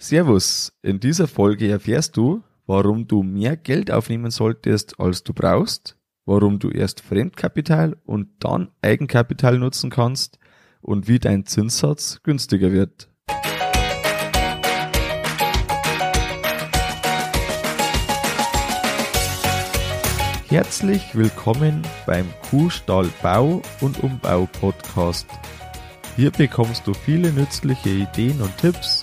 Servus, in dieser Folge erfährst du, warum du mehr Geld aufnehmen solltest, als du brauchst, warum du erst Fremdkapital und dann Eigenkapital nutzen kannst und wie dein Zinssatz günstiger wird. Herzlich willkommen beim Kuhstall Bau und Umbau Podcast. Hier bekommst du viele nützliche Ideen und Tipps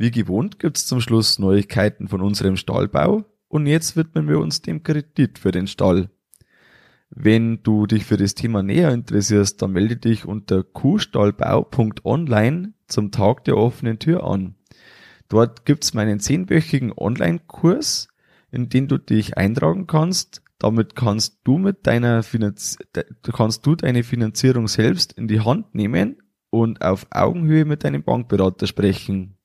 Wie gewohnt gibt's zum Schluss Neuigkeiten von unserem Stallbau und jetzt widmen wir uns dem Kredit für den Stall. Wenn du dich für das Thema näher interessierst, dann melde dich unter kuhstallbau.online zum Tag der offenen Tür an. Dort gibt's meinen zehnwöchigen Online-Kurs, in den du dich eintragen kannst. Damit kannst du mit deiner Finanz kannst du deine Finanzierung selbst in die Hand nehmen und auf Augenhöhe mit deinem Bankberater sprechen.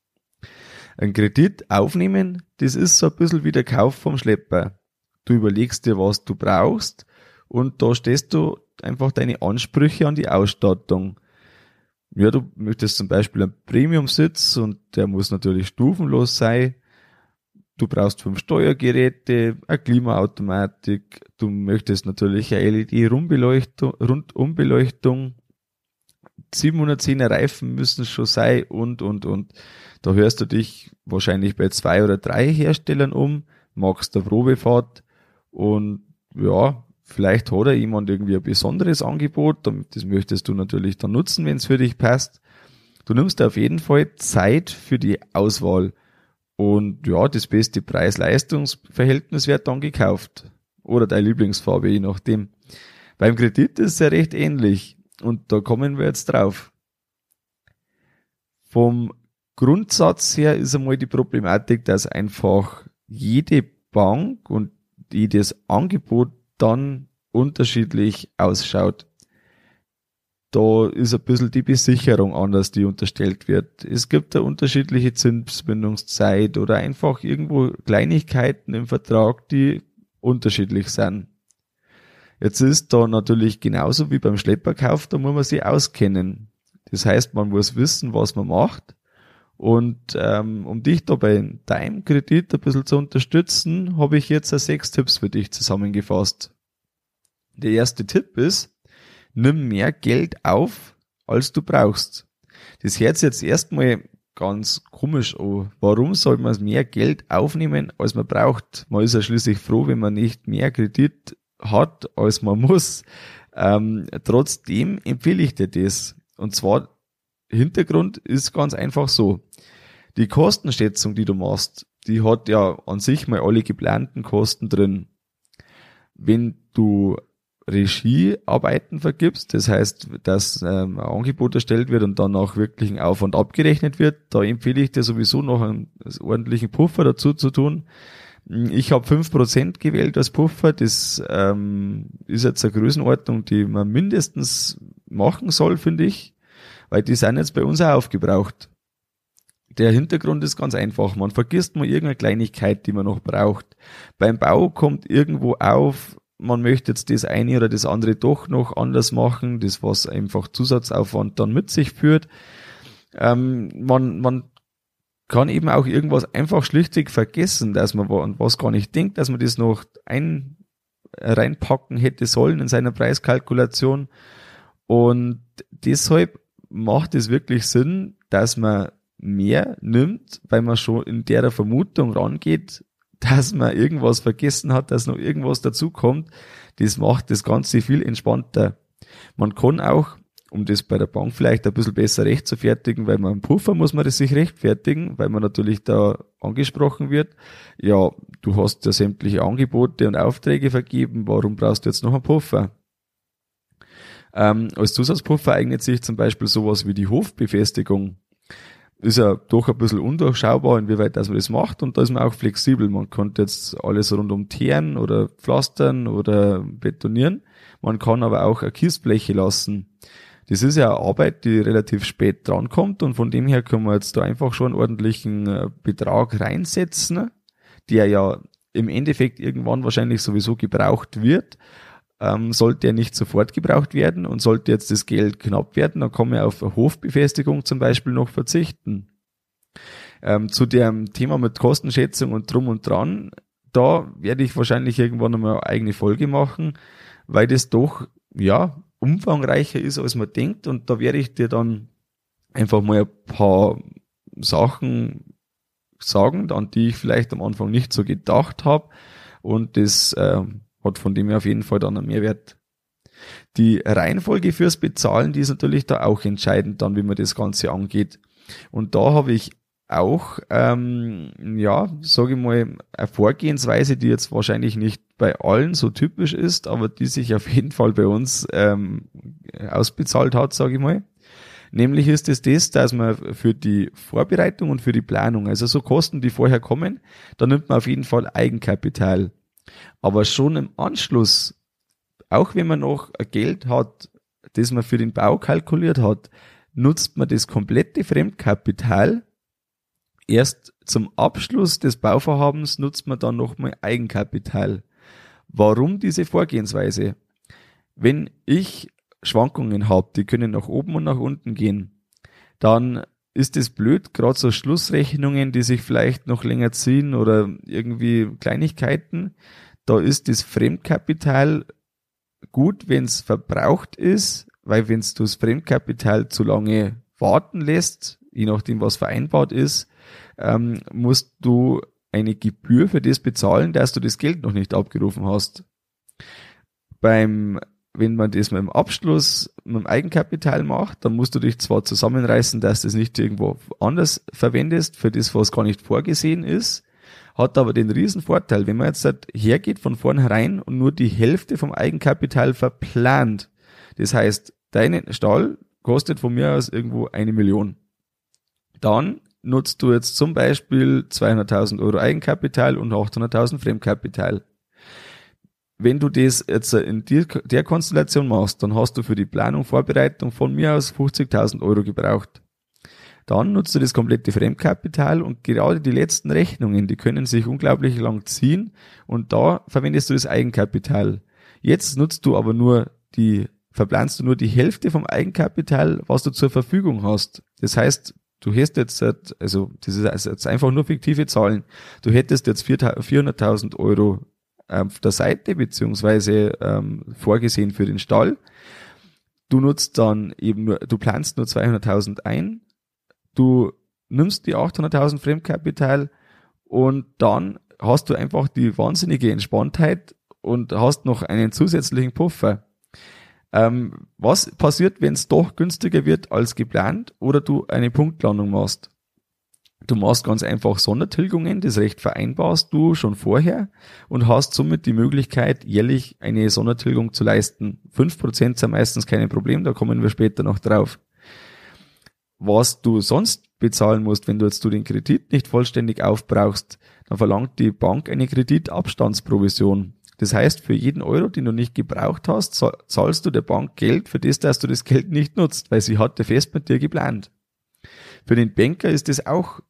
Ein Kredit aufnehmen, das ist so ein bisschen wie der Kauf vom Schlepper. Du überlegst dir, was du brauchst und da stehst du einfach deine Ansprüche an die Ausstattung. Ja, du möchtest zum Beispiel einen Premium-Sitz und der muss natürlich stufenlos sein. Du brauchst fünf Steuergeräte, eine Klimaautomatik, du möchtest natürlich eine LED-Rundumbeleuchtung, Rundumbeleuchtung, 710er Reifen müssen schon sein und, und, und. Da hörst du dich wahrscheinlich bei zwei oder drei Herstellern um, magst eine Probefahrt und ja, vielleicht hat er jemand irgendwie ein besonderes Angebot, das möchtest du natürlich dann nutzen, wenn es für dich passt. Du nimmst auf jeden Fall Zeit für die Auswahl und ja, das beste Preis-Leistungs-Verhältnis wird dann gekauft. Oder deine Lieblingsfarbe, je nachdem. Beim Kredit ist es ja recht ähnlich und da kommen wir jetzt drauf. Vom Grundsatz her ist einmal die Problematik, dass einfach jede Bank und jedes Angebot dann unterschiedlich ausschaut. Da ist ein bisschen die Besicherung anders, die unterstellt wird. Es gibt eine unterschiedliche Zinsbindungszeit oder einfach irgendwo Kleinigkeiten im Vertrag, die unterschiedlich sind. Jetzt ist da natürlich genauso wie beim Schlepperkauf, da muss man sich auskennen. Das heißt, man muss wissen, was man macht und ähm, um dich da bei deinem Kredit ein bisschen zu unterstützen, habe ich jetzt sechs Tipps für dich zusammengefasst. Der erste Tipp ist, nimm mehr Geld auf, als du brauchst. Das hört sich jetzt erstmal ganz komisch an. Warum soll man mehr Geld aufnehmen, als man braucht? Man ist ja schließlich froh, wenn man nicht mehr Kredit hat, als man muss. Ähm, trotzdem empfehle ich dir das. Und zwar Hintergrund ist ganz einfach so. Die Kostenschätzung, die du machst, die hat ja an sich mal alle geplanten Kosten drin. Wenn du Regiearbeiten vergibst, das heißt, dass ähm, ein Angebot erstellt wird und dann auch wirklich ein Aufwand abgerechnet wird, da empfehle ich dir sowieso noch einen ordentlichen Puffer dazu zu tun. Ich habe fünf Prozent gewählt als Puffer, das ähm, ist jetzt eine Größenordnung, die man mindestens machen soll, finde ich weil die sind jetzt bei uns auch aufgebraucht. Der Hintergrund ist ganz einfach. Man vergisst mal irgendeine Kleinigkeit, die man noch braucht. Beim Bau kommt irgendwo auf, man möchte jetzt das eine oder das andere doch noch anders machen, das was einfach Zusatzaufwand dann mit sich führt. Ähm, man, man kann eben auch irgendwas einfach schlichtig vergessen, dass man an was gar nicht denkt, dass man das noch ein, reinpacken hätte sollen in seiner Preiskalkulation. Und deshalb macht es wirklich Sinn, dass man mehr nimmt, weil man schon in der Vermutung rangeht, dass man irgendwas vergessen hat, dass noch irgendwas dazukommt. Das macht das Ganze viel entspannter. Man kann auch, um das bei der Bank vielleicht ein bisschen besser recht zu fertigen, weil man einen Puffer muss man das sich rechtfertigen, weil man natürlich da angesprochen wird. Ja, du hast ja sämtliche Angebote und Aufträge vergeben, warum brauchst du jetzt noch einen Puffer? Ähm, als Zusatzpuffer eignet sich zum Beispiel sowas wie die Hofbefestigung. ist ja doch ein bisschen undurchschaubar, inwieweit dass man das macht und da ist man auch flexibel. Man kann jetzt alles rundum teeren oder pflastern oder betonieren. Man kann aber auch eine Kiesbleche lassen. Das ist ja Arbeit, die relativ spät drankommt und von dem her können wir jetzt da einfach schon einen ordentlichen äh, Betrag reinsetzen, der ja im Endeffekt irgendwann wahrscheinlich sowieso gebraucht wird. Ähm, sollte er nicht sofort gebraucht werden und sollte jetzt das Geld knapp werden, dann kann man auf eine Hofbefestigung zum Beispiel noch verzichten. Ähm, zu dem Thema mit Kostenschätzung und drum und dran, da werde ich wahrscheinlich irgendwann einmal eine eigene Folge machen, weil das doch, ja, umfangreicher ist, als man denkt und da werde ich dir dann einfach mal ein paar Sachen sagen, an die ich vielleicht am Anfang nicht so gedacht habe und das äh, hat von dem her auf jeden Fall dann einen Mehrwert. Die Reihenfolge fürs Bezahlen, die ist natürlich da auch entscheidend dann, wie man das Ganze angeht. Und da habe ich auch, ähm, ja, sage ich mal, eine Vorgehensweise, die jetzt wahrscheinlich nicht bei allen so typisch ist, aber die sich auf jeden Fall bei uns ähm, ausbezahlt hat, sage ich mal. Nämlich ist es das, dass man für die Vorbereitung und für die Planung, also so Kosten, die vorher kommen, da nimmt man auf jeden Fall Eigenkapital. Aber schon im Anschluss, auch wenn man noch Geld hat, das man für den Bau kalkuliert hat, nutzt man das komplette Fremdkapital. Erst zum Abschluss des Bauvorhabens nutzt man dann nochmal Eigenkapital. Warum diese Vorgehensweise? Wenn ich Schwankungen habe, die können nach oben und nach unten gehen, dann ist es blöd, gerade so Schlussrechnungen, die sich vielleicht noch länger ziehen oder irgendwie Kleinigkeiten, da ist das Fremdkapital gut, wenn es verbraucht ist, weil wenn du das Fremdkapital zu lange warten lässt, je nachdem was vereinbart ist, ähm, musst du eine Gebühr für das bezahlen, dass du das Geld noch nicht abgerufen hast. Beim wenn man das mit dem Abschluss, mit dem Eigenkapital macht, dann musst du dich zwar zusammenreißen, dass du das nicht irgendwo anders verwendest, für das, was gar nicht vorgesehen ist, hat aber den riesen Vorteil, wenn man jetzt halt hergeht von vornherein und nur die Hälfte vom Eigenkapital verplant. Das heißt, dein Stall kostet von mir aus irgendwo eine Million. Dann nutzt du jetzt zum Beispiel 200.000 Euro Eigenkapital und 800.000 Fremdkapital wenn du das jetzt in der, Konstellation machst, dann hast du für die Planung, Vorbereitung von mir aus 50.000 Euro gebraucht. Dann nutzt du das komplette Fremdkapital und gerade die letzten Rechnungen, die können sich unglaublich lang ziehen und da verwendest du das Eigenkapital. Jetzt nutzt du aber nur die, verplanst du nur die Hälfte vom Eigenkapital, was du zur Verfügung hast. Das heißt, du hättest jetzt, also das ist jetzt einfach nur fiktive Zahlen, du hättest jetzt 400.000 Euro auf der Seite beziehungsweise ähm, vorgesehen für den Stall. Du nutzt dann eben nur, du planst nur 200.000 ein, du nimmst die 800.000 Fremdkapital und dann hast du einfach die wahnsinnige Entspanntheit und hast noch einen zusätzlichen Puffer. Ähm, was passiert, wenn es doch günstiger wird als geplant oder du eine Punktlandung machst? Du machst ganz einfach Sondertilgungen, das Recht vereinbarst du schon vorher und hast somit die Möglichkeit, jährlich eine Sondertilgung zu leisten. Fünf Prozent sind meistens kein Problem, da kommen wir später noch drauf. Was du sonst bezahlen musst, wenn du jetzt du den Kredit nicht vollständig aufbrauchst, dann verlangt die Bank eine Kreditabstandsprovision. Das heißt, für jeden Euro, den du nicht gebraucht hast, zahlst du der Bank Geld für das, dass du das Geld nicht nutzt, weil sie hatte fest mit dir geplant. Für den Banker ist das auch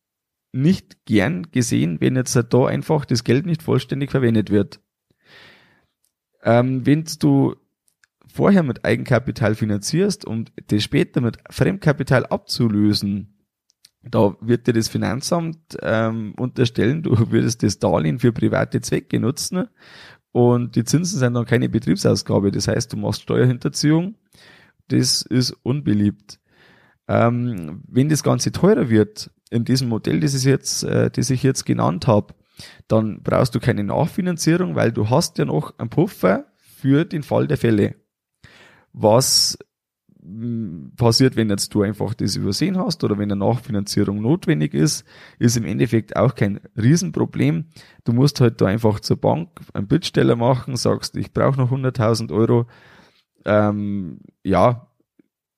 nicht gern gesehen, wenn jetzt da einfach das Geld nicht vollständig verwendet wird. Ähm, wenn du vorher mit Eigenkapital finanzierst, um das später mit Fremdkapital abzulösen, da wird dir das Finanzamt ähm, unterstellen, du würdest das Darlehen für private Zwecke nutzen und die Zinsen sind dann keine Betriebsausgabe. Das heißt, du machst Steuerhinterziehung. Das ist unbeliebt. Ähm, wenn das Ganze teurer wird, in diesem Modell, das ich jetzt, äh, das ich jetzt genannt habe, dann brauchst du keine Nachfinanzierung, weil du hast ja noch einen Puffer für den Fall der Fälle. Was passiert, wenn jetzt du einfach das übersehen hast oder wenn eine Nachfinanzierung notwendig ist, ist im Endeffekt auch kein Riesenproblem. Du musst halt da einfach zur Bank einen Bittsteller machen, sagst, ich brauche noch 100.000 Euro. Ähm, ja,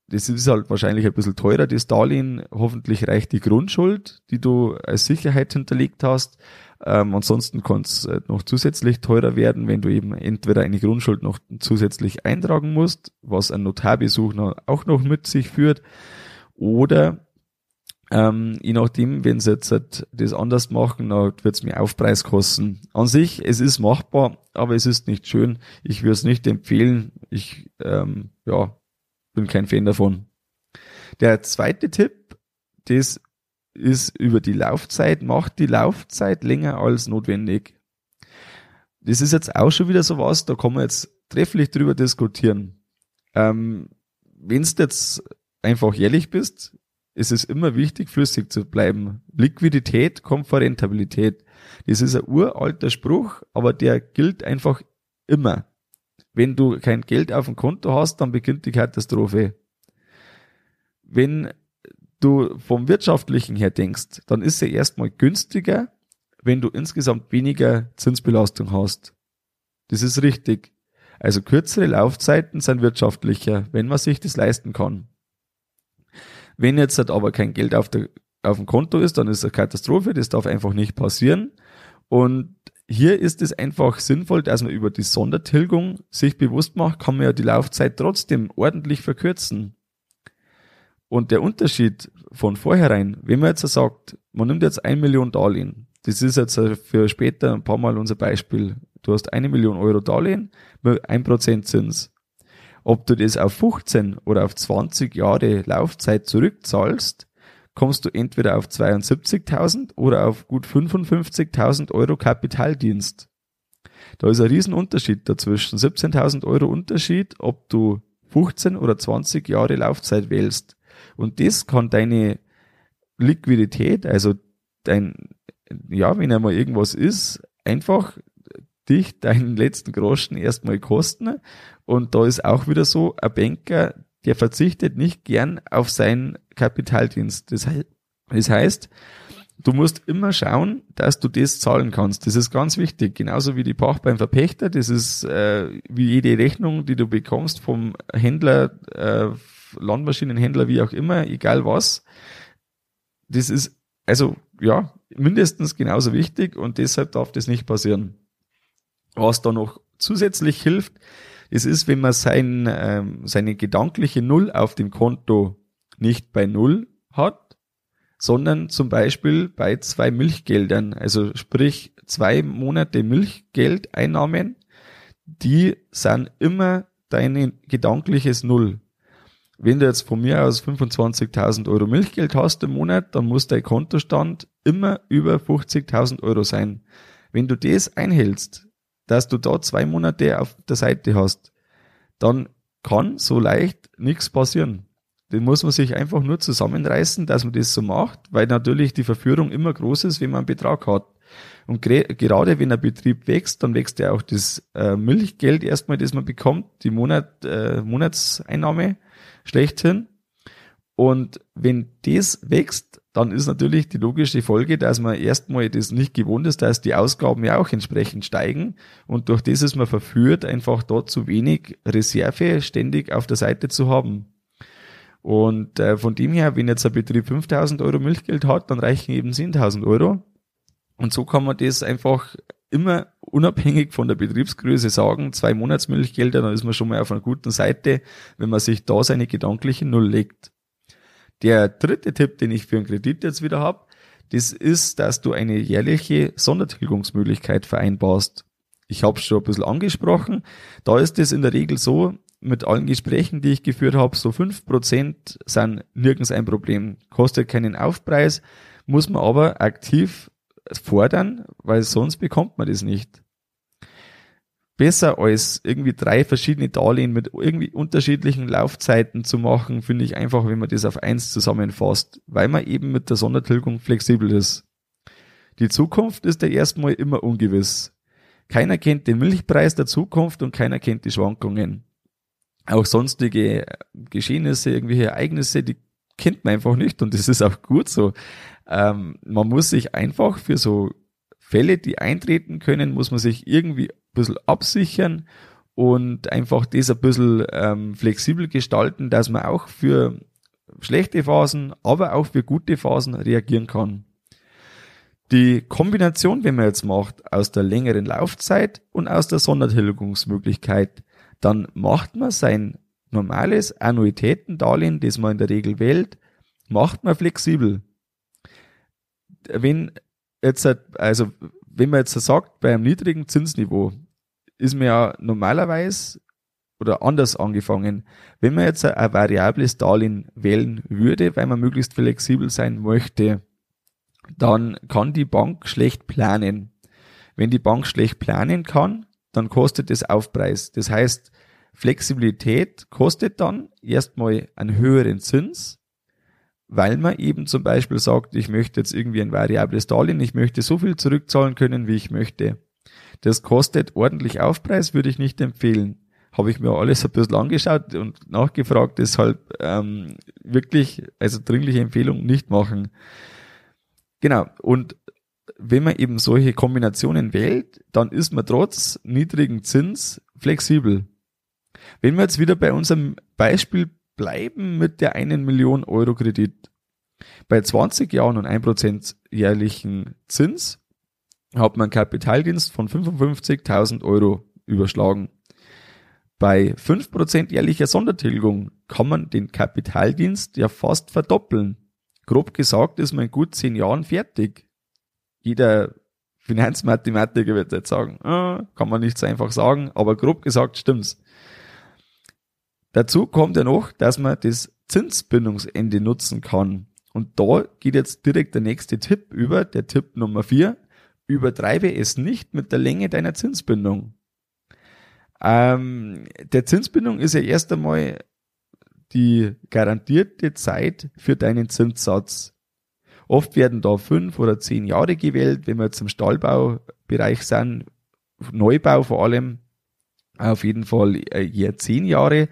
das ist halt wahrscheinlich ein bisschen teurer, das Darlehen. Hoffentlich reicht die Grundschuld, die du als Sicherheit hinterlegt hast. Ähm, ansonsten kann es äh, noch zusätzlich teurer werden, wenn du eben entweder eine Grundschuld noch zusätzlich eintragen musst, was ein Notarbesuch noch, auch noch mit sich führt, oder ähm, je nachdem, wenn sie jetzt halt das anders machen, dann wird es mir Aufpreis kosten. An sich, es ist machbar, aber es ist nicht schön. Ich würde es nicht empfehlen. Ich ähm, ja, bin kein Fan davon. Der zweite Tipp, das ist über die Laufzeit, macht die Laufzeit länger als notwendig. Das ist jetzt auch schon wieder so was, da kann man jetzt trefflich drüber diskutieren. Ähm, Wenn du jetzt einfach ehrlich bist, ist es immer wichtig, flüssig zu bleiben. Liquidität kommt vor Rentabilität. Das ist ein uralter Spruch, aber der gilt einfach immer. Wenn du kein Geld auf dem Konto hast, dann beginnt die Katastrophe. Wenn du vom wirtschaftlichen her denkst, dann ist es erstmal günstiger, wenn du insgesamt weniger Zinsbelastung hast. Das ist richtig. Also kürzere Laufzeiten sind wirtschaftlicher, wenn man sich das leisten kann. Wenn jetzt halt aber kein Geld auf, der, auf dem Konto ist, dann ist es eine Katastrophe, das darf einfach nicht passieren. Und hier ist es einfach sinnvoll, dass man über die Sondertilgung sich bewusst macht, kann man ja die Laufzeit trotzdem ordentlich verkürzen. Und der Unterschied von vornherein, wenn man jetzt sagt, man nimmt jetzt ein Million Darlehen, das ist jetzt für später ein paar Mal unser Beispiel. Du hast eine Million Euro Darlehen mit ein Prozent Zins. Ob du das auf 15 oder auf 20 Jahre Laufzeit zurückzahlst, kommst du entweder auf 72.000 oder auf gut 55.000 Euro Kapitaldienst. Da ist ein Riesenunterschied dazwischen. 17.000 Euro Unterschied, ob du 15 oder 20 Jahre Laufzeit wählst. Und das kann deine Liquidität, also dein, ja, wenn einmal irgendwas ist, einfach dich deinen letzten Groschen erstmal kosten. Und da ist auch wieder so, ein Banker, der verzichtet nicht gern auf seinen Kapitaldienst. Das, heißt, das heißt, du musst immer schauen, dass du das zahlen kannst. Das ist ganz wichtig. Genauso wie die Pacht beim Verpächter. Das ist äh, wie jede Rechnung, die du bekommst vom Händler, äh, Landmaschinenhändler, wie auch immer, egal was. Das ist also ja mindestens genauso wichtig und deshalb darf das nicht passieren. Was da noch zusätzlich hilft, es ist, wenn man sein, ähm, seine gedankliche Null auf dem Konto nicht bei Null hat, sondern zum Beispiel bei zwei Milchgeldern, also sprich zwei Monate Milchgeldeinnahmen, die sind immer dein gedankliches Null. Wenn du jetzt von mir aus 25.000 Euro Milchgeld hast im Monat, dann muss dein Kontostand immer über 50.000 Euro sein. Wenn du das einhältst, dass du da zwei Monate auf der Seite hast, dann kann so leicht nichts passieren. Den muss man sich einfach nur zusammenreißen, dass man das so macht, weil natürlich die Verführung immer groß ist, wenn man einen Betrag hat. Und gerade wenn ein Betrieb wächst, dann wächst ja auch das äh, Milchgeld erstmal, das man bekommt, die Monat, äh, Monatseinnahme schlechthin. Und wenn das wächst, dann ist natürlich die logische Folge, dass man erstmal das nicht gewohnt ist, dass die Ausgaben ja auch entsprechend steigen. Und durch das ist man verführt, einfach dort zu wenig Reserve ständig auf der Seite zu haben. Und äh, von dem her, wenn jetzt ein Betrieb 5000 Euro Milchgeld hat, dann reichen eben 10.000 Euro. Und so kann man das einfach immer unabhängig von der Betriebsgröße sagen, zwei Monatsmilchgelder, dann ist man schon mal auf einer guten Seite, wenn man sich da seine gedankliche Null legt. Der dritte Tipp, den ich für einen Kredit jetzt wieder habe, das ist, dass du eine jährliche Sondertilgungsmöglichkeit vereinbarst. Ich habe schon ein bisschen angesprochen. Da ist es in der Regel so, mit allen Gesprächen, die ich geführt habe, so fünf Prozent sind nirgends ein Problem. Kostet keinen Aufpreis, muss man aber aktiv fordern, weil sonst bekommt man das nicht besser als irgendwie drei verschiedene Darlehen mit irgendwie unterschiedlichen Laufzeiten zu machen, finde ich einfach, wenn man das auf eins zusammenfasst, weil man eben mit der Sondertilgung flexibel ist. Die Zukunft ist ja erstmal immer ungewiss. Keiner kennt den Milchpreis der Zukunft und keiner kennt die Schwankungen. Auch sonstige Geschehnisse, irgendwelche Ereignisse, die kennt man einfach nicht und das ist auch gut so. Ähm, man muss sich einfach für so Fälle, die eintreten können, muss man sich irgendwie ein bisschen absichern und einfach das ein bisschen ähm, flexibel gestalten, dass man auch für schlechte Phasen, aber auch für gute Phasen reagieren kann. Die Kombination, wenn man jetzt macht, aus der längeren Laufzeit und aus der Sondertilgungsmöglichkeit, dann macht man sein normales Annuitätendarlehen, das man in der Regel wählt, macht man flexibel. Wenn jetzt, also, wenn man jetzt sagt, bei einem niedrigen Zinsniveau ist man ja normalerweise oder anders angefangen. Wenn man jetzt ein variables Darlehen wählen würde, weil man möglichst flexibel sein möchte, dann kann die Bank schlecht planen. Wenn die Bank schlecht planen kann, dann kostet es Aufpreis. Das heißt, Flexibilität kostet dann erstmal einen höheren Zins, weil man eben zum Beispiel sagt, ich möchte jetzt irgendwie ein variables Darlehen, ich möchte so viel zurückzahlen können, wie ich möchte. Das kostet ordentlich Aufpreis, würde ich nicht empfehlen. Habe ich mir alles ein bisschen angeschaut und nachgefragt, deshalb ähm, wirklich, also dringliche Empfehlung, nicht machen. Genau, und wenn man eben solche Kombinationen wählt, dann ist man trotz niedrigen Zins flexibel. Wenn wir jetzt wieder bei unserem Beispiel bleiben mit der einen Million Euro Kredit. Bei 20 Jahren und 1% jährlichen Zins hat man Kapitaldienst von 55.000 Euro überschlagen. Bei 5% jährlicher Sondertilgung kann man den Kapitaldienst ja fast verdoppeln. Grob gesagt ist man in gut 10 Jahren fertig. Jeder Finanzmathematiker wird jetzt sagen, ah, kann man nicht so einfach sagen, aber grob gesagt stimmt's. Dazu kommt ja noch, dass man das Zinsbindungsende nutzen kann. Und da geht jetzt direkt der nächste Tipp über, der Tipp Nummer vier. Übertreibe es nicht mit der Länge deiner Zinsbindung. Ähm, der Zinsbindung ist ja erst einmal die garantierte Zeit für deinen Zinssatz. Oft werden da fünf oder zehn Jahre gewählt, wenn wir jetzt im Stahlbaubereich sind, Neubau vor allem, auf jeden Fall eher zehn Jahre.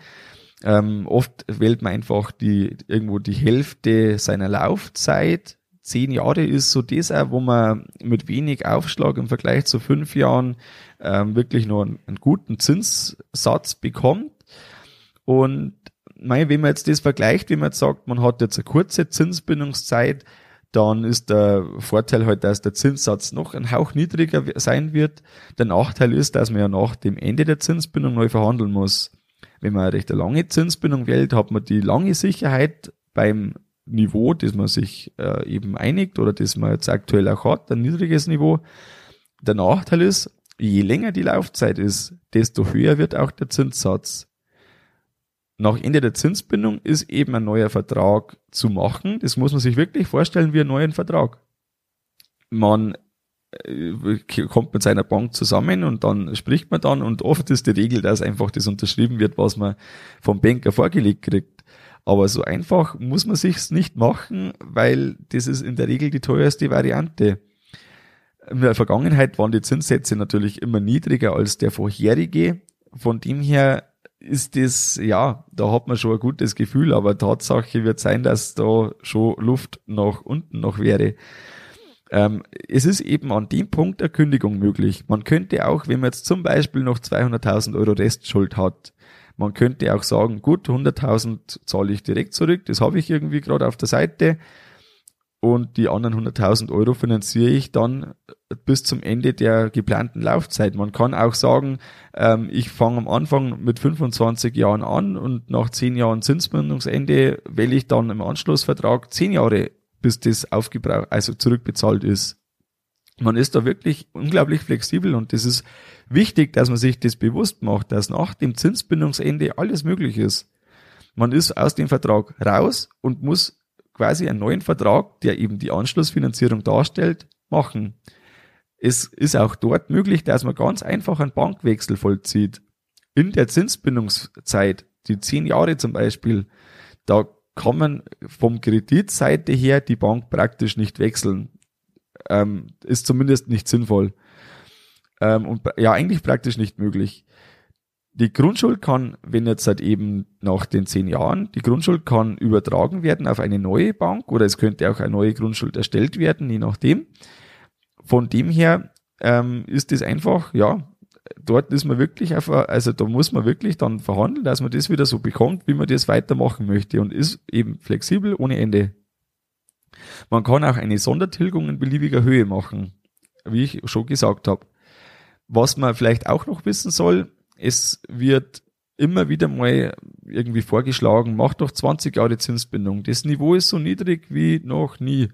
Ähm, oft wählt man einfach die, irgendwo die Hälfte seiner Laufzeit. Zehn Jahre ist so das auch, wo man mit wenig Aufschlag im Vergleich zu fünf Jahren ähm, wirklich nur einen, einen, guten Zinssatz bekommt. Und mein, wenn man jetzt das vergleicht, wenn man jetzt sagt, man hat jetzt eine kurze Zinsbindungszeit, dann ist der Vorteil halt, dass der Zinssatz noch ein Hauch niedriger sein wird. Der Nachteil ist, dass man ja nach dem Ende der Zinsbindung neu verhandeln muss. Wenn man eine recht lange Zinsbindung wählt, hat man die lange Sicherheit beim Niveau, das man sich äh, eben einigt oder das man jetzt aktuell auch hat, ein niedriges Niveau. Der Nachteil ist, je länger die Laufzeit ist, desto höher wird auch der Zinssatz. Nach Ende der Zinsbindung ist eben ein neuer Vertrag zu machen. Das muss man sich wirklich vorstellen wie einen neuen Vertrag. Man kommt mit seiner Bank zusammen und dann spricht man dann und oft ist die Regel, dass einfach das unterschrieben wird, was man vom Banker vorgelegt kriegt. Aber so einfach muss man sich's nicht machen, weil das ist in der Regel die teuerste Variante. In der Vergangenheit waren die Zinssätze natürlich immer niedriger als der vorherige. Von dem her ist das, ja, da hat man schon ein gutes Gefühl, aber Tatsache wird sein, dass da schon Luft nach unten noch wäre. Ähm, es ist eben an dem Punkt der Kündigung möglich. Man könnte auch, wenn man jetzt zum Beispiel noch 200.000 Euro Restschuld hat, man könnte auch sagen, gut, 100.000 zahle ich direkt zurück, das habe ich irgendwie gerade auf der Seite und die anderen 100.000 Euro finanziere ich dann bis zum Ende der geplanten Laufzeit. Man kann auch sagen, ähm, ich fange am Anfang mit 25 Jahren an und nach 10 Jahren Zinsbindungsende wähle ich dann im Anschlussvertrag 10 Jahre bis das aufgebraucht, also zurückbezahlt ist. Man ist da wirklich unglaublich flexibel und das ist wichtig, dass man sich das bewusst macht, dass nach dem Zinsbindungsende alles möglich ist. Man ist aus dem Vertrag raus und muss quasi einen neuen Vertrag, der eben die Anschlussfinanzierung darstellt, machen. Es ist auch dort möglich, dass man ganz einfach einen Bankwechsel vollzieht. In der Zinsbindungszeit, die zehn Jahre zum Beispiel, da kann man vom Kreditseite her die Bank praktisch nicht wechseln. Ähm, ist zumindest nicht sinnvoll. Ähm, und ja, eigentlich praktisch nicht möglich. Die Grundschuld kann, wenn jetzt halt eben nach den zehn Jahren, die Grundschuld kann übertragen werden auf eine neue Bank oder es könnte auch eine neue Grundschuld erstellt werden, je nachdem. Von dem her ähm, ist es einfach, ja, dort ist man wirklich einfach, also da muss man wirklich dann verhandeln, dass man das wieder so bekommt, wie man das weitermachen möchte und ist eben flexibel ohne Ende. Man kann auch eine Sondertilgung in beliebiger Höhe machen, wie ich schon gesagt habe. Was man vielleicht auch noch wissen soll, es wird immer wieder mal irgendwie vorgeschlagen, macht doch 20 Jahre Zinsbindung. Das Niveau ist so niedrig wie noch nie.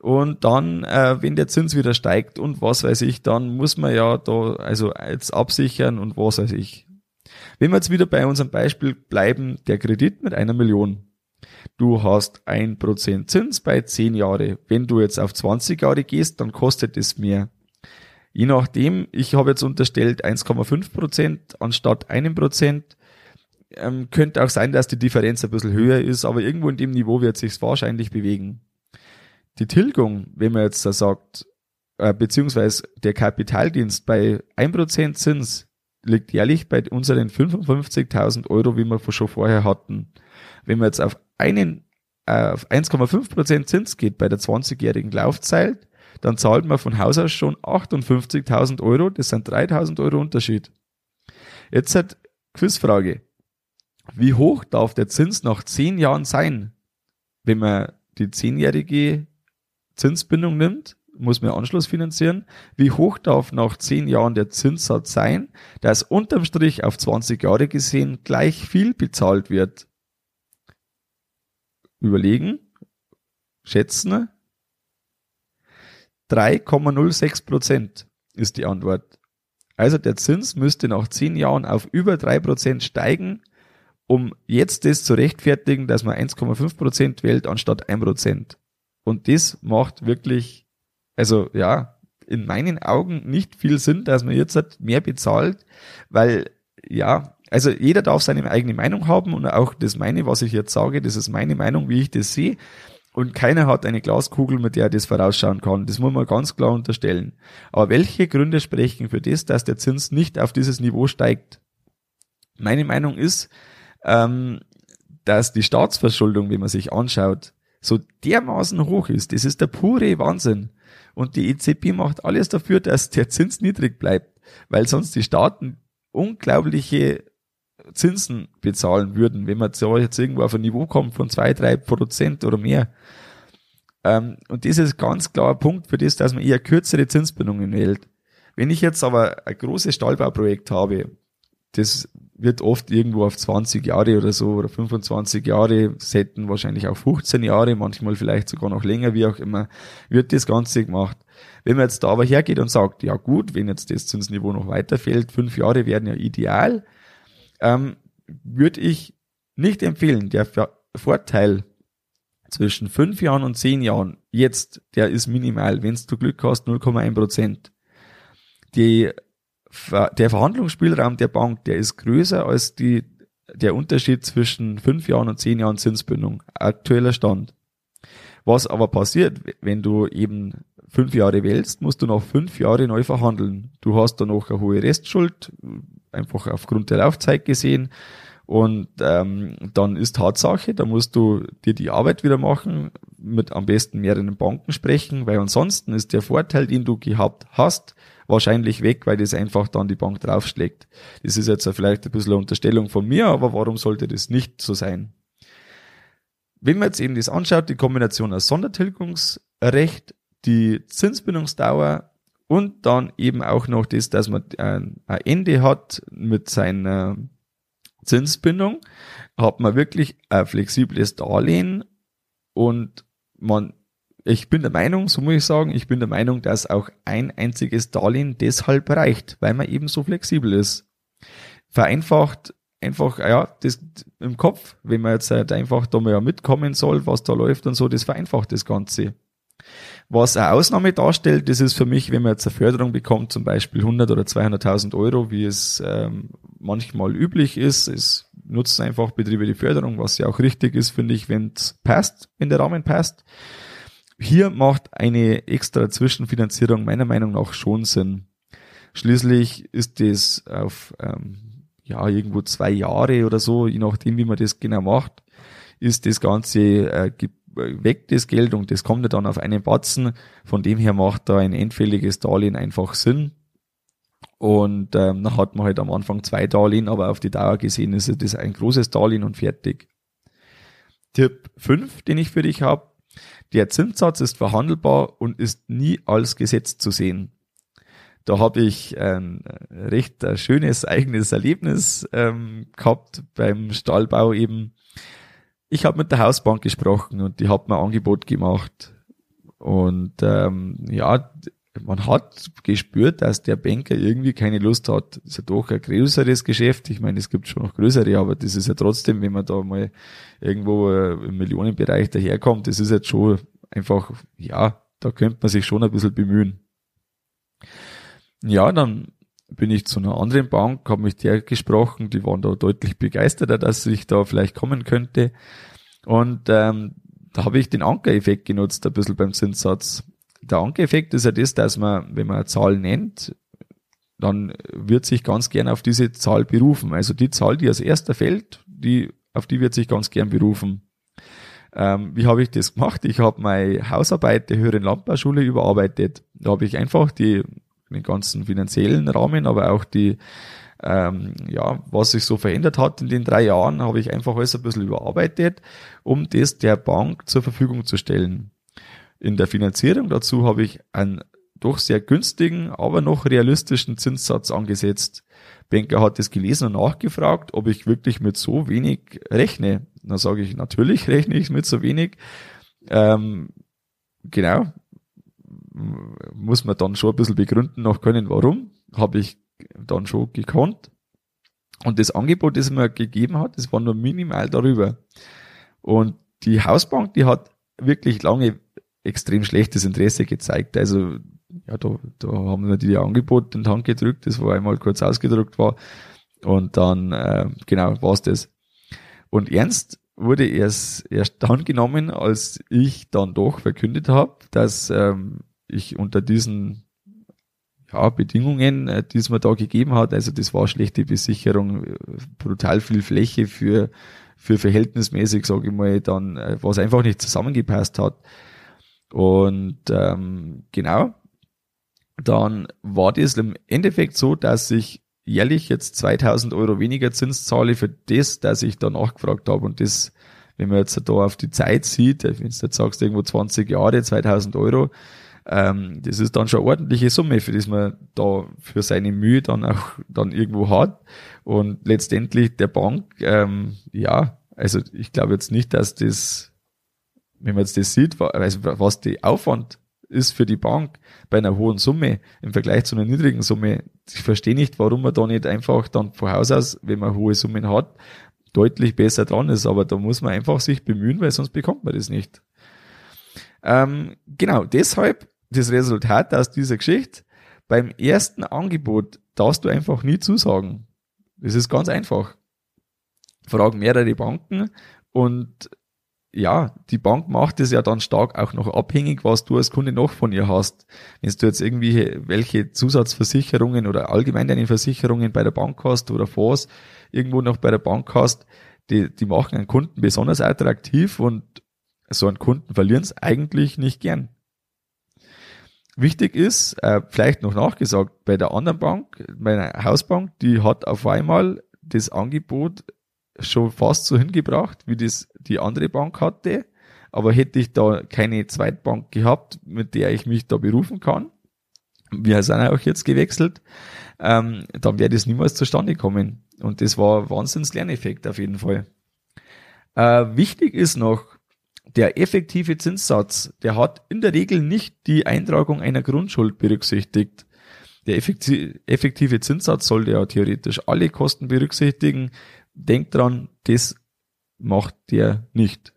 Und dann, äh, wenn der Zins wieder steigt und was weiß ich, dann muss man ja da also jetzt absichern und was weiß ich. Wenn wir jetzt wieder bei unserem Beispiel bleiben, der Kredit mit einer Million. Du hast ein Prozent Zins bei zehn Jahre. Wenn du jetzt auf 20 Jahre gehst, dann kostet es mehr. Je nachdem, ich habe jetzt unterstellt 1,5 Prozent anstatt einem Prozent. Ähm, könnte auch sein, dass die Differenz ein bisschen höher ist, aber irgendwo in dem Niveau wird sich wahrscheinlich bewegen. Die Tilgung, wenn man jetzt da sagt, äh, beziehungsweise der Kapitaldienst bei 1% Zins liegt jährlich bei unseren 55.000 Euro, wie wir schon vorher hatten. Wenn man jetzt auf einen äh, auf 1,5% Zins geht bei der 20-jährigen Laufzeit, dann zahlt man von Haus aus schon 58.000 Euro. Das sind 3.000 Euro Unterschied. Jetzt hat Quizfrage. Wie hoch darf der Zins nach 10 Jahren sein, wenn man die 10-jährige Zinsbindung nimmt, muss man Anschluss finanzieren. Wie hoch darf nach 10 Jahren der Zinssatz sein, dass unterm Strich auf 20 Jahre gesehen gleich viel bezahlt wird? Überlegen, schätzen, 3,06 Prozent ist die Antwort. Also der Zins müsste nach zehn Jahren auf über drei Prozent steigen, um jetzt das zu rechtfertigen, dass man 1,5 Prozent wählt anstatt ein Prozent. Und das macht wirklich, also ja, in meinen Augen nicht viel Sinn, dass man jetzt halt mehr bezahlt, weil ja, also jeder darf seine eigene Meinung haben und auch das meine, was ich jetzt sage, das ist meine Meinung, wie ich das sehe. Und keiner hat eine Glaskugel, mit der er das vorausschauen kann. Das muss man ganz klar unterstellen. Aber welche Gründe sprechen für das, dass der Zins nicht auf dieses Niveau steigt? Meine Meinung ist, ähm, dass die Staatsverschuldung, wenn man sich anschaut, so dermaßen hoch ist. Das ist der pure Wahnsinn. Und die EZB macht alles dafür, dass der Zins niedrig bleibt, weil sonst die Staaten unglaubliche Zinsen bezahlen würden, wenn man jetzt irgendwo auf ein Niveau kommt von zwei, drei Prozent oder mehr. Ähm, und das ist ganz klar ein Punkt für das, dass man eher kürzere Zinsbindungen wählt. Wenn ich jetzt aber ein großes Stahlbauprojekt habe, das wird oft irgendwo auf 20 Jahre oder so oder 25 Jahre, setzen wahrscheinlich auch 15 Jahre, manchmal vielleicht sogar noch länger, wie auch immer, wird das Ganze gemacht. Wenn man jetzt da aber hergeht und sagt, ja gut, wenn jetzt das Zinsniveau noch weiterfällt, fünf Jahre werden ja ideal, ähm, würde ich nicht empfehlen. Der Vorteil zwischen fünf Jahren und zehn Jahren jetzt, der ist minimal. Wenn du Glück hast, 0,1 Prozent. Die, der Verhandlungsspielraum der Bank, der ist größer als die, der Unterschied zwischen fünf Jahren und zehn Jahren Zinsbindung. Aktueller Stand. Was aber passiert, wenn du eben fünf Jahre wählst, musst du noch fünf Jahre neu verhandeln. Du hast dann noch eine hohe Restschuld, einfach aufgrund der Laufzeit gesehen. Und ähm, dann ist Tatsache, da musst du dir die Arbeit wieder machen, mit am besten mehreren Banken sprechen, weil ansonsten ist der Vorteil, den du gehabt hast, wahrscheinlich weg, weil das einfach dann die Bank draufschlägt. Das ist jetzt vielleicht ein bisschen eine Unterstellung von mir, aber warum sollte das nicht so sein? Wenn man jetzt eben das anschaut, die Kombination aus Sondertilgungsrecht, die Zinsbindungsdauer und dann eben auch noch das, dass man ein Ende hat mit seiner Zinsbindung, hat man wirklich ein flexibles Darlehen und man, ich bin der Meinung, so muss ich sagen, ich bin der Meinung, dass auch ein einziges Darlehen deshalb reicht, weil man eben so flexibel ist. Vereinfacht einfach, ja, das im Kopf, wenn man jetzt halt einfach da mal mitkommen soll, was da läuft und so, das vereinfacht das Ganze. Was eine Ausnahme darstellt, das ist für mich, wenn man jetzt eine Förderung bekommt, zum Beispiel 100 oder 200.000 Euro, wie es ähm, manchmal üblich ist. Es nutzen einfach Betriebe die Förderung, was ja auch richtig ist, finde ich, wenn es passt, wenn der Rahmen passt. Hier macht eine extra Zwischenfinanzierung meiner Meinung nach schon Sinn. Schließlich ist das auf ähm, ja irgendwo zwei Jahre oder so, je nachdem, wie man das genau macht, ist das Ganze äh, weg das Geld und das kommt ja dann auf einen Batzen. Von dem her macht da ein endfälliges Darlehen einfach Sinn. Und ähm, dann hat man halt am Anfang zwei Darlehen, aber auf die Dauer gesehen ist das ein großes Darlehen und fertig. Tipp 5, den ich für dich habe. Der Zinssatz ist verhandelbar und ist nie als Gesetz zu sehen. Da habe ich ein recht schönes eigenes Erlebnis ähm, gehabt beim Stallbau eben. Ich habe mit der Hausbank gesprochen und die hat mir ein Angebot gemacht. Und ähm, ja, man hat gespürt, dass der Banker irgendwie keine Lust hat. Das ist ja doch ein größeres Geschäft. Ich meine, es gibt schon noch größere, aber das ist ja trotzdem, wenn man da mal irgendwo äh, im Millionenbereich daherkommt, das ist jetzt schon einfach, ja, da könnte man sich schon ein bisschen bemühen. Ja, dann bin ich zu einer anderen Bank, habe mich der gesprochen, die waren da deutlich begeisterter, dass ich da vielleicht kommen könnte. Und ähm, da habe ich den Ankereffekt genutzt, ein bisschen beim Zinssatz. Der Ankereffekt ist ja das, dass man, wenn man eine Zahl nennt, dann wird sich ganz gern auf diese Zahl berufen. Also die Zahl, die als erster fällt, die, auf die wird sich ganz gern berufen. Ähm, wie habe ich das gemacht? Ich habe meine Hausarbeit der höheren Landbauschule überarbeitet. Da habe ich einfach die den ganzen finanziellen Rahmen, aber auch die, ähm, ja, was sich so verändert hat in den drei Jahren, habe ich einfach alles ein bisschen überarbeitet, um das der Bank zur Verfügung zu stellen. In der Finanzierung dazu habe ich einen doch sehr günstigen, aber noch realistischen Zinssatz angesetzt. Banker hat es gelesen und nachgefragt, ob ich wirklich mit so wenig rechne. Da sage ich, natürlich rechne ich mit so wenig. Ähm, genau, muss man dann schon ein bisschen begründen noch können, warum. Habe ich dann schon gekonnt. Und das Angebot, das mir gegeben hat, das war nur minimal darüber. Und die Hausbank, die hat wirklich lange extrem schlechtes Interesse gezeigt. Also, ja, da, da haben wir die Angebot in die Hand gedrückt, das war einmal kurz ausgedruckt war. Und dann, äh, genau, war's das. Und ernst wurde erst, erst dann genommen, als ich dann doch verkündet habe, dass ähm, ich unter diesen ja, Bedingungen, äh, die es mir da gegeben hat, also das war schlechte Besicherung, äh, brutal viel Fläche für, für verhältnismäßig, sage ich mal, dann, äh, was einfach nicht zusammengepasst hat. Und ähm, genau, dann war das im Endeffekt so, dass ich jährlich jetzt 2000 Euro weniger Zins zahle für das, dass ich da nachgefragt habe. Und das, wenn man jetzt da auf die Zeit sieht, wenn du jetzt sagst, irgendwo 20 Jahre, 2000 Euro, ähm, das ist dann schon eine ordentliche Summe, für das man da für seine Mühe dann auch dann irgendwo hat. Und letztendlich der Bank, ähm, ja, also ich glaube jetzt nicht, dass das, wenn man jetzt das sieht, was die Aufwand ist für die Bank bei einer hohen Summe im Vergleich zu einer niedrigen Summe. Ich verstehe nicht, warum man da nicht einfach dann von Haus aus, wenn man hohe Summen hat, deutlich besser dran ist. Aber da muss man einfach sich bemühen, weil sonst bekommt man das nicht. Ähm, genau, deshalb das Resultat aus dieser Geschichte, beim ersten Angebot darfst du einfach nie zusagen. Das ist ganz einfach. Fragen mehrere Banken und ja, die Bank macht es ja dann stark auch noch abhängig, was du als Kunde noch von ihr hast. Wenn du jetzt irgendwie welche Zusatzversicherungen oder allgemein deine Versicherungen bei der Bank hast oder Fonds irgendwo noch bei der Bank hast, die, die machen einen Kunden besonders attraktiv und so einen Kunden verlieren es eigentlich nicht gern. Wichtig ist, äh, vielleicht noch nachgesagt, bei der anderen Bank, meiner Hausbank, die hat auf einmal das Angebot schon fast so hingebracht, wie das die andere Bank hatte. Aber hätte ich da keine Zweitbank gehabt, mit der ich mich da berufen kann, wir sind auch jetzt gewechselt, ähm, dann wäre das niemals zustande kommen. Und das war Wahnsinns Lerneffekt auf jeden Fall. Äh, wichtig ist noch, der effektive Zinssatz, der hat in der Regel nicht die Eintragung einer Grundschuld berücksichtigt. Der effektive Zinssatz sollte ja theoretisch alle Kosten berücksichtigen. Denkt dran, das macht der nicht.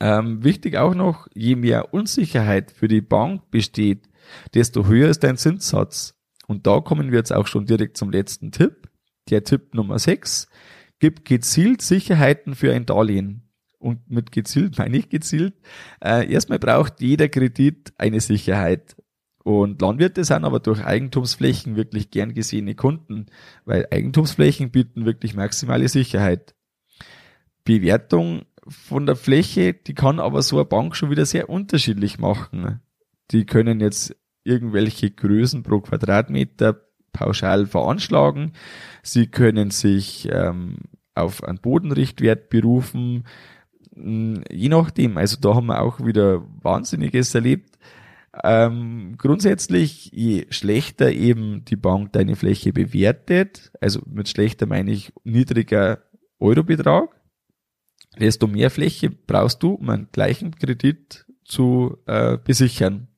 Ähm, wichtig auch noch, je mehr Unsicherheit für die Bank besteht, desto höher ist dein Zinssatz. Und da kommen wir jetzt auch schon direkt zum letzten Tipp. Der Tipp Nummer 6. Gib gezielt Sicherheiten für ein Darlehen und mit gezielt meine ich gezielt, äh, erstmal braucht jeder Kredit eine Sicherheit. Und Landwirte sind aber durch Eigentumsflächen wirklich gern gesehene Kunden, weil Eigentumsflächen bieten wirklich maximale Sicherheit. Bewertung von der Fläche, die kann aber so eine Bank schon wieder sehr unterschiedlich machen. Die können jetzt irgendwelche Größen pro Quadratmeter pauschal veranschlagen. Sie können sich ähm, auf einen Bodenrichtwert berufen. Hm, je nachdem, also da haben wir auch wieder Wahnsinniges erlebt. Ähm, grundsätzlich, je schlechter eben die Bank deine Fläche bewertet, also mit schlechter meine ich niedriger Eurobetrag, desto mehr Fläche brauchst du, um einen gleichen Kredit zu äh, besichern.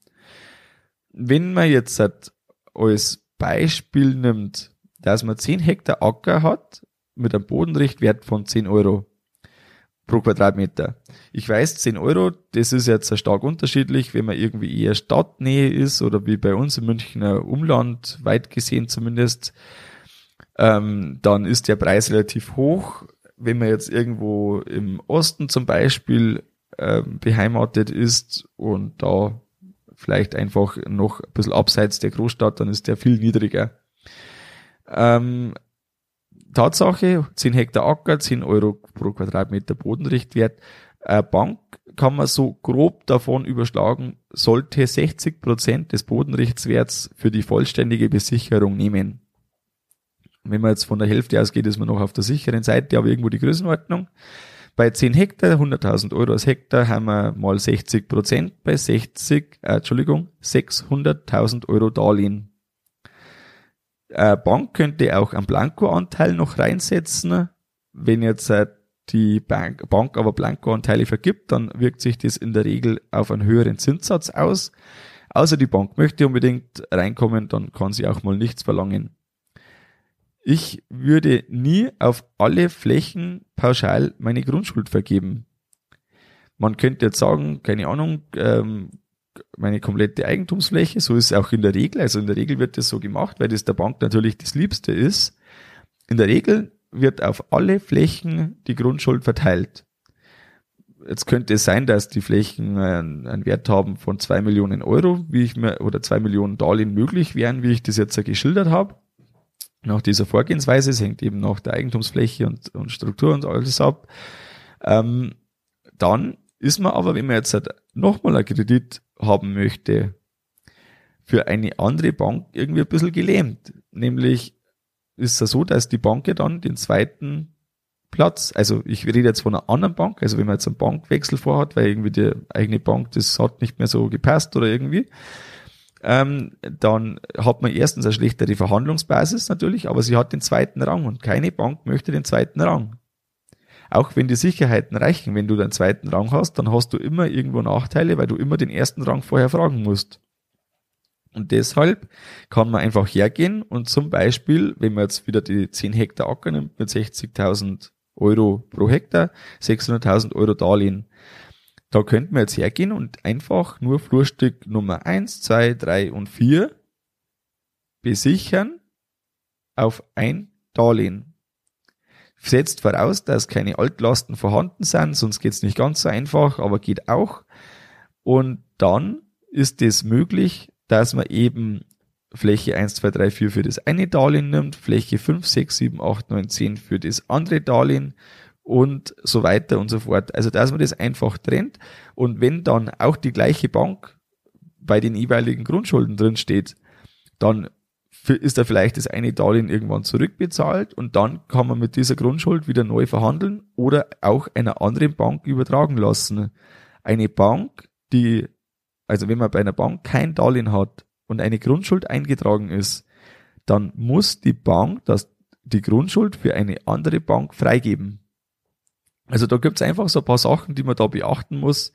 Wenn man jetzt halt als Beispiel nimmt, dass man 10 Hektar Acker hat mit einem Bodenrichtwert von 10 Euro pro Quadratmeter. Ich weiß, 10 Euro, das ist jetzt stark unterschiedlich, wenn man irgendwie eher Stadtnähe ist oder wie bei uns im Münchner Umland, weit gesehen zumindest, ähm, dann ist der Preis relativ hoch. Wenn man jetzt irgendwo im Osten zum Beispiel ähm, beheimatet ist und da vielleicht einfach noch ein bisschen abseits der Großstadt, dann ist der viel niedriger. Ähm, Tatsache, 10 Hektar Acker, 10 Euro pro Quadratmeter Bodenrichtwert. Eine Bank kann man so grob davon überschlagen, sollte 60 Prozent des Bodenrichtswerts für die vollständige Besicherung nehmen. Wenn man jetzt von der Hälfte ausgeht, ist man noch auf der sicheren Seite, aber irgendwo die Größenordnung. Bei 10 Hektar, 100.000 Euro als Hektar, haben wir mal 60 Prozent bei 60, äh, Entschuldigung, 600.000 Euro Darlehen. Eine Bank könnte auch einen Blankoanteil noch reinsetzen. Wenn jetzt äh, die Bank, Bank aber Blankoanteile vergibt, dann wirkt sich das in der Regel auf einen höheren Zinssatz aus. Außer die Bank möchte unbedingt reinkommen, dann kann sie auch mal nichts verlangen. Ich würde nie auf alle Flächen pauschal meine Grundschuld vergeben. Man könnte jetzt sagen, keine Ahnung, ähm, meine komplette Eigentumsfläche. So ist es auch in der Regel. Also in der Regel wird das so gemacht, weil das der Bank natürlich das Liebste ist. In der Regel wird auf alle Flächen die Grundschuld verteilt. Jetzt könnte es sein, dass die Flächen einen Wert haben von zwei Millionen Euro, wie ich mir, oder zwei Millionen Darlehen möglich wären, wie ich das jetzt geschildert habe. Nach dieser Vorgehensweise, es hängt eben nach der Eigentumsfläche und, und Struktur und alles ab. Ähm, dann ist man aber, wenn man jetzt halt nochmal einen Kredit haben möchte, für eine andere Bank irgendwie ein bisschen gelähmt. Nämlich ist es so, dass die Bank ja dann den zweiten Platz, also ich rede jetzt von einer anderen Bank, also wenn man jetzt einen Bankwechsel vorhat, weil irgendwie die eigene Bank, das hat nicht mehr so gepasst oder irgendwie, ähm, dann hat man erstens eine schlechtere Verhandlungsbasis natürlich, aber sie hat den zweiten Rang und keine Bank möchte den zweiten Rang. Auch wenn die Sicherheiten reichen, wenn du den zweiten Rang hast, dann hast du immer irgendwo Nachteile, weil du immer den ersten Rang vorher fragen musst. Und deshalb kann man einfach hergehen und zum Beispiel, wenn man jetzt wieder die 10 Hektar Acker nimmt mit 60.000 Euro pro Hektar, 600.000 Euro Darlehen, da könnte man jetzt hergehen und einfach nur Flurstück Nummer 1, 2, 3 und 4 besichern auf ein Darlehen setzt voraus, dass keine Altlasten vorhanden sind, sonst geht's nicht ganz so einfach, aber geht auch. Und dann ist es möglich, dass man eben Fläche 1, 2, 3, 4 für das eine Darlehen nimmt, Fläche 5, 6, 7, 8, 9, 10 für das andere Darlehen und so weiter und so fort. Also, dass man das einfach trennt und wenn dann auch die gleiche Bank bei den jeweiligen Grundschulden drin steht, dann ist da vielleicht das eine Darlehen irgendwann zurückbezahlt und dann kann man mit dieser Grundschuld wieder neu verhandeln oder auch einer anderen Bank übertragen lassen. Eine Bank, die, also wenn man bei einer Bank kein Darlehen hat und eine Grundschuld eingetragen ist, dann muss die Bank das, die Grundschuld für eine andere Bank freigeben. Also da gibt's einfach so ein paar Sachen, die man da beachten muss.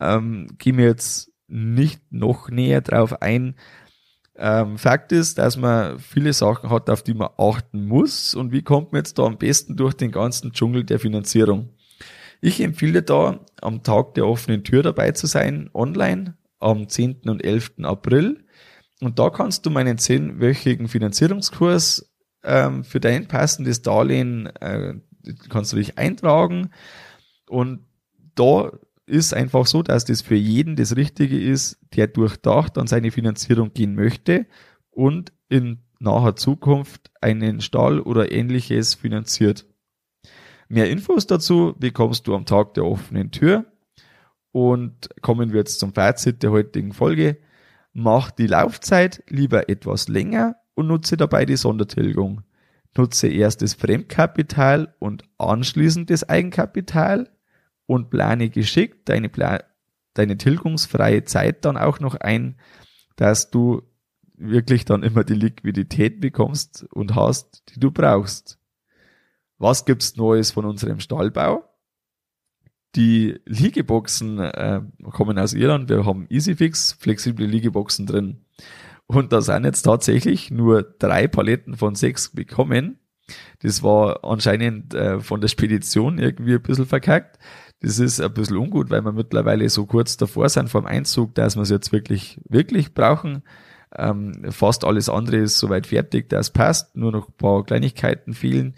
Ähm, gehen wir jetzt nicht noch näher drauf ein, ähm, Fakt ist, dass man viele Sachen hat, auf die man achten muss. Und wie kommt man jetzt da am besten durch den ganzen Dschungel der Finanzierung? Ich empfehle da, am Tag der offenen Tür dabei zu sein, online, am 10. und 11. April. Und da kannst du meinen zehnwöchigen Finanzierungskurs ähm, für dein passendes Darlehen, äh, kannst du dich eintragen. Und da ist einfach so, dass das für jeden das Richtige ist, der durchdacht an seine Finanzierung gehen möchte und in naher Zukunft einen Stall oder ähnliches finanziert. Mehr Infos dazu bekommst du am Tag der offenen Tür. Und kommen wir jetzt zum Fazit der heutigen Folge. Mach die Laufzeit lieber etwas länger und nutze dabei die Sondertilgung. Nutze erst das Fremdkapital und anschließend das Eigenkapital und plane geschickt deine, Pla deine tilgungsfreie Zeit dann auch noch ein, dass du wirklich dann immer die Liquidität bekommst und hast, die du brauchst. Was gibt's Neues von unserem Stallbau? Die Liegeboxen äh, kommen aus Irland. Wir haben EasyFix, flexible Liegeboxen drin. Und da sind jetzt tatsächlich nur drei Paletten von sechs bekommen. Das war anscheinend äh, von der Spedition irgendwie ein bisschen verkackt. Das ist ein bisschen ungut, weil wir mittlerweile so kurz davor sind vom Einzug, dass wir es jetzt wirklich, wirklich brauchen. Ähm, fast alles andere ist soweit fertig, dass passt. Nur noch ein paar Kleinigkeiten fehlen.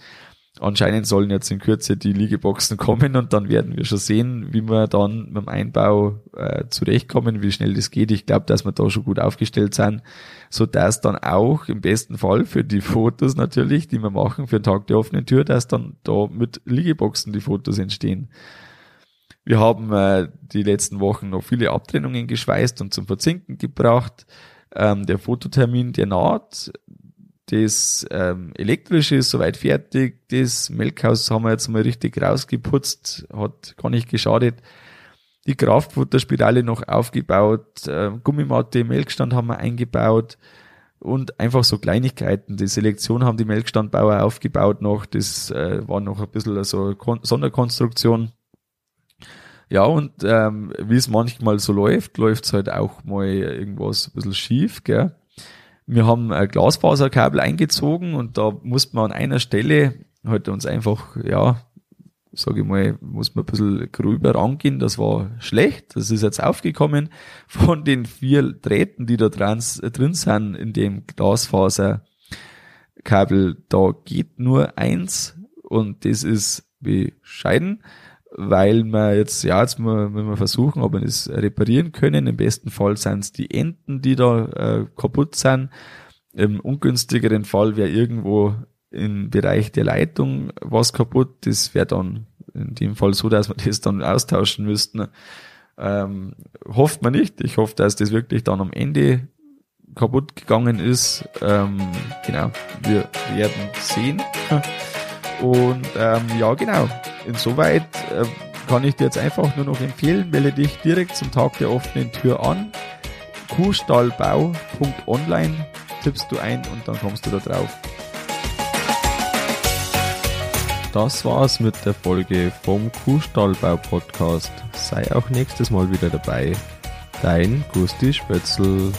Anscheinend sollen jetzt in Kürze die Liegeboxen kommen und dann werden wir schon sehen, wie wir dann mit dem Einbau äh, zurechtkommen, wie schnell das geht. Ich glaube, dass wir da schon gut aufgestellt sind, so dass dann auch im besten Fall für die Fotos natürlich, die wir machen für den Tag der offenen Tür, dass dann da mit Liegeboxen die Fotos entstehen. Wir haben äh, die letzten Wochen noch viele Abtrennungen geschweißt und zum Verzinken gebracht. Ähm, der Fototermin, der naht. Das ähm, elektrische ist soweit fertig. Das Melkhaus haben wir jetzt mal richtig rausgeputzt, hat gar nicht geschadet. Die Kraftfutterspirale noch aufgebaut, äh, Gummimatte, Melkstand haben wir eingebaut und einfach so Kleinigkeiten. Die Selektion haben die Melkstandbauer aufgebaut noch. Das äh, war noch ein bisschen so Kon Sonderkonstruktion. Ja, und ähm, wie es manchmal so läuft, läuft's halt auch mal irgendwas ein bisschen schief, gell? Wir haben ein Glasfaserkabel eingezogen und da musste man an einer Stelle halt uns einfach, ja, sage ich mal, muss man ein bisschen gröber rangehen. Das war schlecht. Das ist jetzt aufgekommen. Von den vier Drähten, die da dran, drin sind in dem Glasfaserkabel, da geht nur eins und das ist bescheiden weil wir jetzt, ja, jetzt müssen wir versuchen, ob wir das reparieren können. Im besten Fall sind es die Enden, die da äh, kaputt sind. Im ungünstigeren Fall wäre irgendwo im Bereich der Leitung was kaputt. Das wäre dann in dem Fall so, dass wir das dann austauschen müssten. Ähm, hofft man nicht. Ich hoffe, dass das wirklich dann am Ende kaputt gegangen ist. Ähm, genau, wir werden sehen. Und ähm, ja, genau. Insoweit äh, kann ich dir jetzt einfach nur noch empfehlen, melde dich direkt zum Tag der offenen Tür an. Kuhstallbau.online tippst du ein und dann kommst du da drauf. Das war's mit der Folge vom Kuhstallbau Podcast. Sei auch nächstes Mal wieder dabei. Dein Gusti Spötzl.